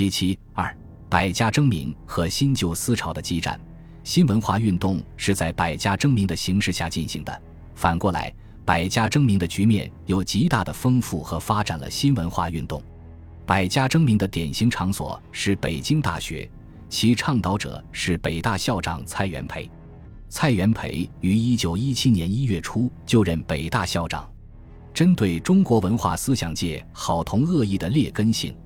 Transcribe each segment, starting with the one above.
七七二，百家争鸣和新旧思潮的激战，新文化运动是在百家争鸣的形势下进行的。反过来，百家争鸣的局面又极大的丰富和发展了新文化运动。百家争鸣的典型场所是北京大学，其倡导者是北大校长蔡元培。蔡元培于一九一七年一月初就任北大校长。针对中国文化思想界好同恶异的劣根性。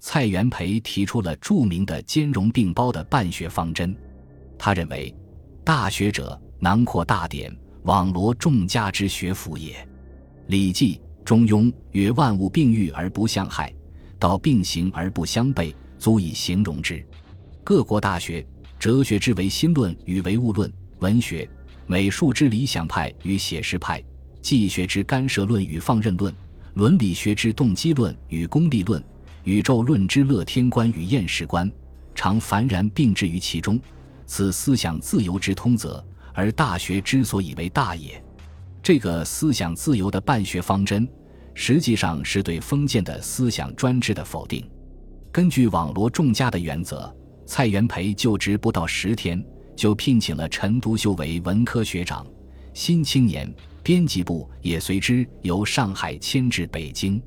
蔡元培提出了著名的兼容并包的办学方针。他认为，大学者囊括大典，网罗众家之学府也。《礼记·中庸》曰：“万物并育而不相害，道并行而不相悖，足以形容之。”各国大学，哲学之唯心论与唯物论，文学、美术之理想派与写实派，技学之干涉论与放任论，伦理学之动机论与功利论。宇宙论之乐天观与厌世观，常凡然并置于其中，此思想自由之通则，而大学之所以为大也。这个思想自由的办学方针，实际上是对封建的思想专制的否定。根据网罗众家的原则，蔡元培就职不到十天，就聘请了陈独秀为文科学长，《新青年》编辑部也随之由上海迁至北京。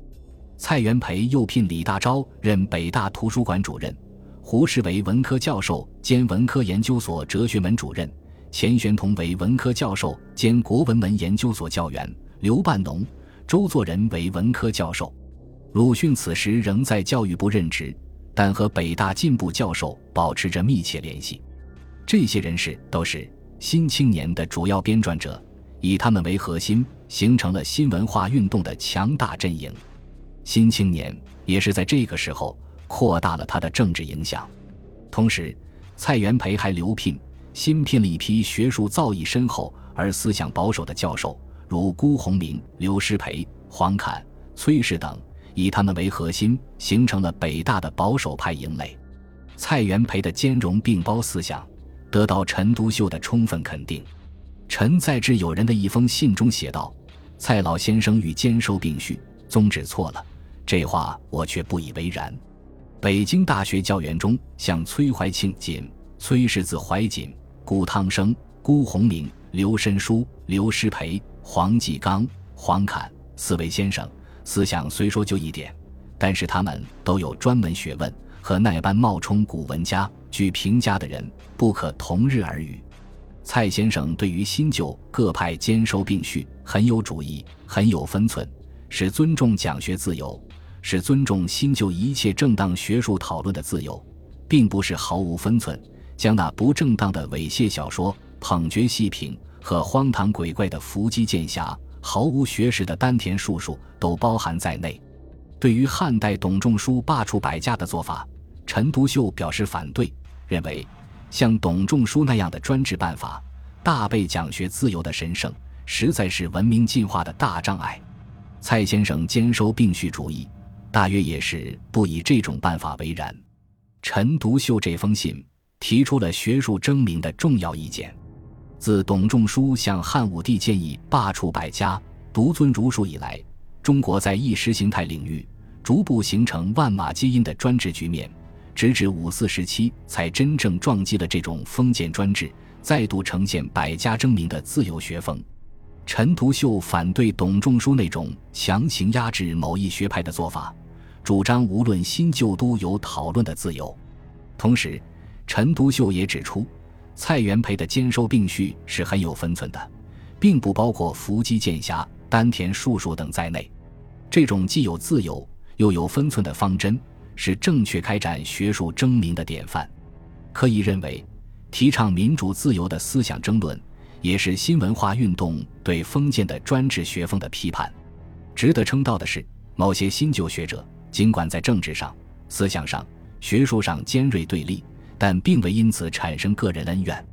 蔡元培又聘李大钊任北大图书馆主任，胡适为文科教授兼文科研究所哲学门主任，钱玄同为文科教授兼国文门研究所教员，刘半农、周作人为文科教授。鲁迅此时仍在教育部任职，但和北大进步教授保持着密切联系。这些人士都是《新青年》的主要编撰者，以他们为核心，形成了新文化运动的强大阵营。新青年也是在这个时候扩大了他的政治影响，同时，蔡元培还留聘新聘了一批学术造诣深厚而思想保守的教授，如辜鸿铭、刘师培、黄侃、崔氏等，以他们为核心，形成了北大的保守派营垒。蔡元培的兼容并包思想得到陈独秀的充分肯定。陈在致友人的一封信中写道：“蔡老先生与兼收并蓄，宗旨错了。”这话我却不以为然。北京大学教员中，像崔怀庆锦、崔氏子怀锦、顾汤生、辜鸿铭、刘申书、刘师培、黄继刚、黄侃四位先生，思想虽说就一点，但是他们都有专门学问，和那般冒充古文家、具评价的人不可同日而语。蔡先生对于新旧各派兼收并蓄很有主意，很有分寸，是尊重讲学自由。是尊重新旧一切正当学术讨论的自由，并不是毫无分寸，将那不正当的猥亵小说、捧角戏品和荒唐鬼怪的伏击剑侠、毫无学识的丹田术数都包含在内。对于汉代董仲舒罢黜百家的做法，陈独秀表示反对，认为像董仲舒那样的专制办法，大被讲学自由的神圣，实在是文明进化的大障碍。蔡先生兼收并蓄主义。大约也是不以这种办法为然。陈独秀这封信提出了学术争鸣的重要意见。自董仲舒向汉武帝建议罢黜百家、独尊儒术以来，中国在意识形态领域逐步形成万马皆因的专制局面，直至五四时期才真正撞击了这种封建专制，再度呈现百家争鸣的自由学风。陈独秀反对董仲舒那种强行压制某一学派的做法。主张无论新旧都有讨论的自由，同时，陈独秀也指出，蔡元培的兼收并蓄是很有分寸的，并不包括伏击剑侠、丹田术数等在内。这种既有自由又有分寸的方针，是正确开展学术争鸣的典范。可以认为，提倡民主自由的思想争论，也是新文化运动对封建的专制学风的批判。值得称道的是，某些新旧学者。尽管在政治上、思想上、学术上尖锐对立，但并未因此产生个人恩怨。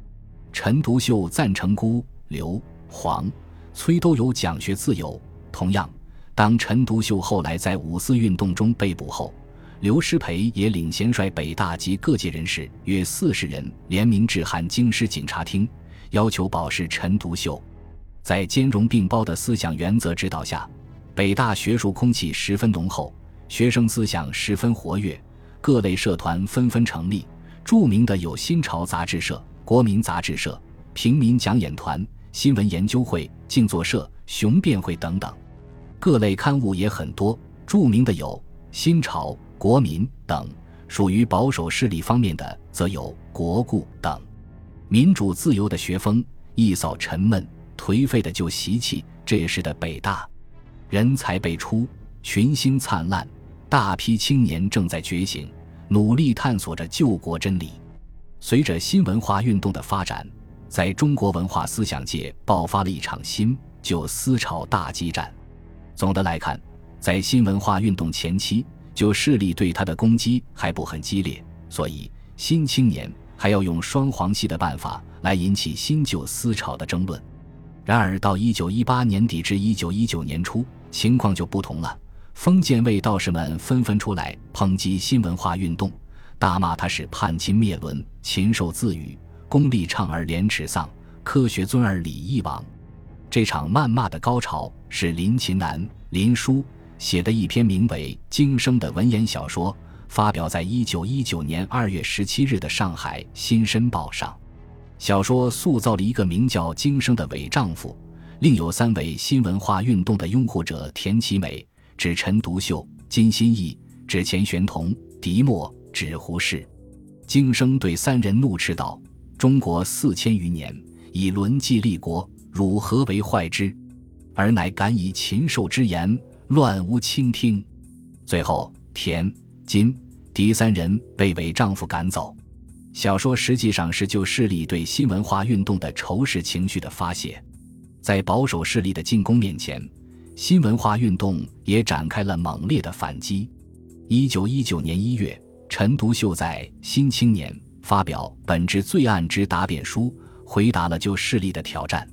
陈独秀赞成辜、刘、黄、崔都有讲学自由。同样，当陈独秀后来在五四运动中被捕后，刘师培也领衔率北大及各界人士约四十人联名致函京师警察厅，要求保释陈独秀。在兼容并包的思想原则指导下，北大学术空气十分浓厚。学生思想十分活跃，各类社团纷纷成立，著名的有新潮杂志社、国民杂志社、平民讲演团、新闻研究会、静坐社、雄辩会等等。各类刊物也很多，著名的有新潮、国民等；属于保守势力方面的，则有国故等。民主自由的学风，一扫沉闷颓废的旧习气。这时的北大，人才辈出，群星灿烂。大批青年正在觉醒，努力探索着救国真理。随着新文化运动的发展，在中国文化思想界爆发了一场新旧思潮大激战。总的来看，在新文化运动前期，旧势力对他的攻击还不很激烈，所以新青年还要用双簧戏的办法来引起新旧思潮的争论。然而到一九一八年底至一九一九年初，情况就不同了。封建卫道士们纷纷出来抨击新文化运动，大骂他是叛亲灭伦、禽兽自语、功利倡而廉耻丧、科学尊而礼义亡。这场谩骂的高潮是林琴南、林殊写的一篇名为《经生》的文言小说，发表在一九一九年二月十七日的上海《新申报》上。小说塑造了一个名叫经生的伪丈夫，另有三位新文化运动的拥护者：田其美。指陈独秀、金心义，指钱玄同、狄墨，指胡适。经生对三人怒斥道：“中国四千余年，以轮纪立国，汝何为坏之？而乃敢以禽兽之言，乱无倾听。”最后，田、金、狄三人被伪丈夫赶走。小说实际上是旧势力对新文化运动的仇视情绪的发泄，在保守势力的进攻面前。新文化运动也展开了猛烈的反击。一九一九年一月，陈独秀在《新青年》发表《本质罪案之答辩书》，回答了旧势力的挑战。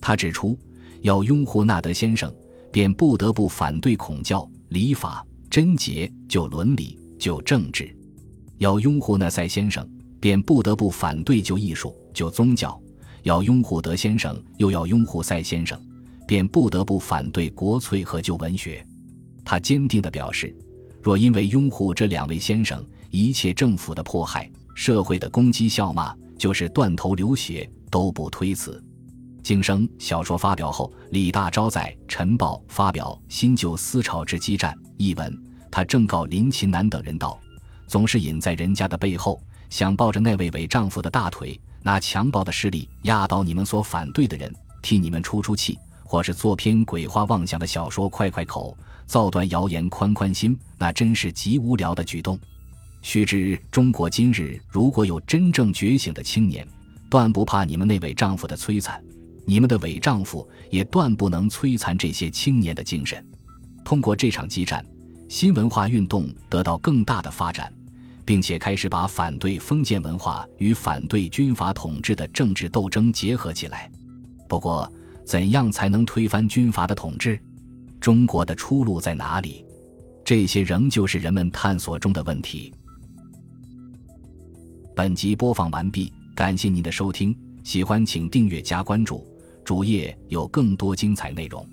他指出，要拥护纳德先生，便不得不反对孔教、礼法、贞洁、就伦理、就政治；要拥护那塞先生，便不得不反对就艺术、就宗教；要拥护德先生，又要拥护塞先生。便不得不反对国粹和旧文学。他坚定地表示，若因为拥护这两位先生，一切政府的迫害、社会的攻击笑骂，就是断头流血，都不推辞。经生小说发表后，李大钊在《晨报》发表《新旧思潮之激战》一文，他正告林琴南等人道：“总是隐在人家的背后，想抱着那位伪丈夫的大腿，拿强暴的势力压倒你们所反对的人，替你们出出气。”或是做篇鬼话妄想的小说，快快口，造段谣言，宽宽心，那真是极无聊的举动。须知中国今日如果有真正觉醒的青年，断不怕你们那位丈夫的摧残，你们的伪丈夫也断不能摧残这些青年的精神。通过这场激战，新文化运动得到更大的发展，并且开始把反对封建文化与反对军阀统治的政治斗争结合起来。不过，怎样才能推翻军阀的统治？中国的出路在哪里？这些仍旧是人们探索中的问题。本集播放完毕，感谢您的收听，喜欢请订阅加关注，主页有更多精彩内容。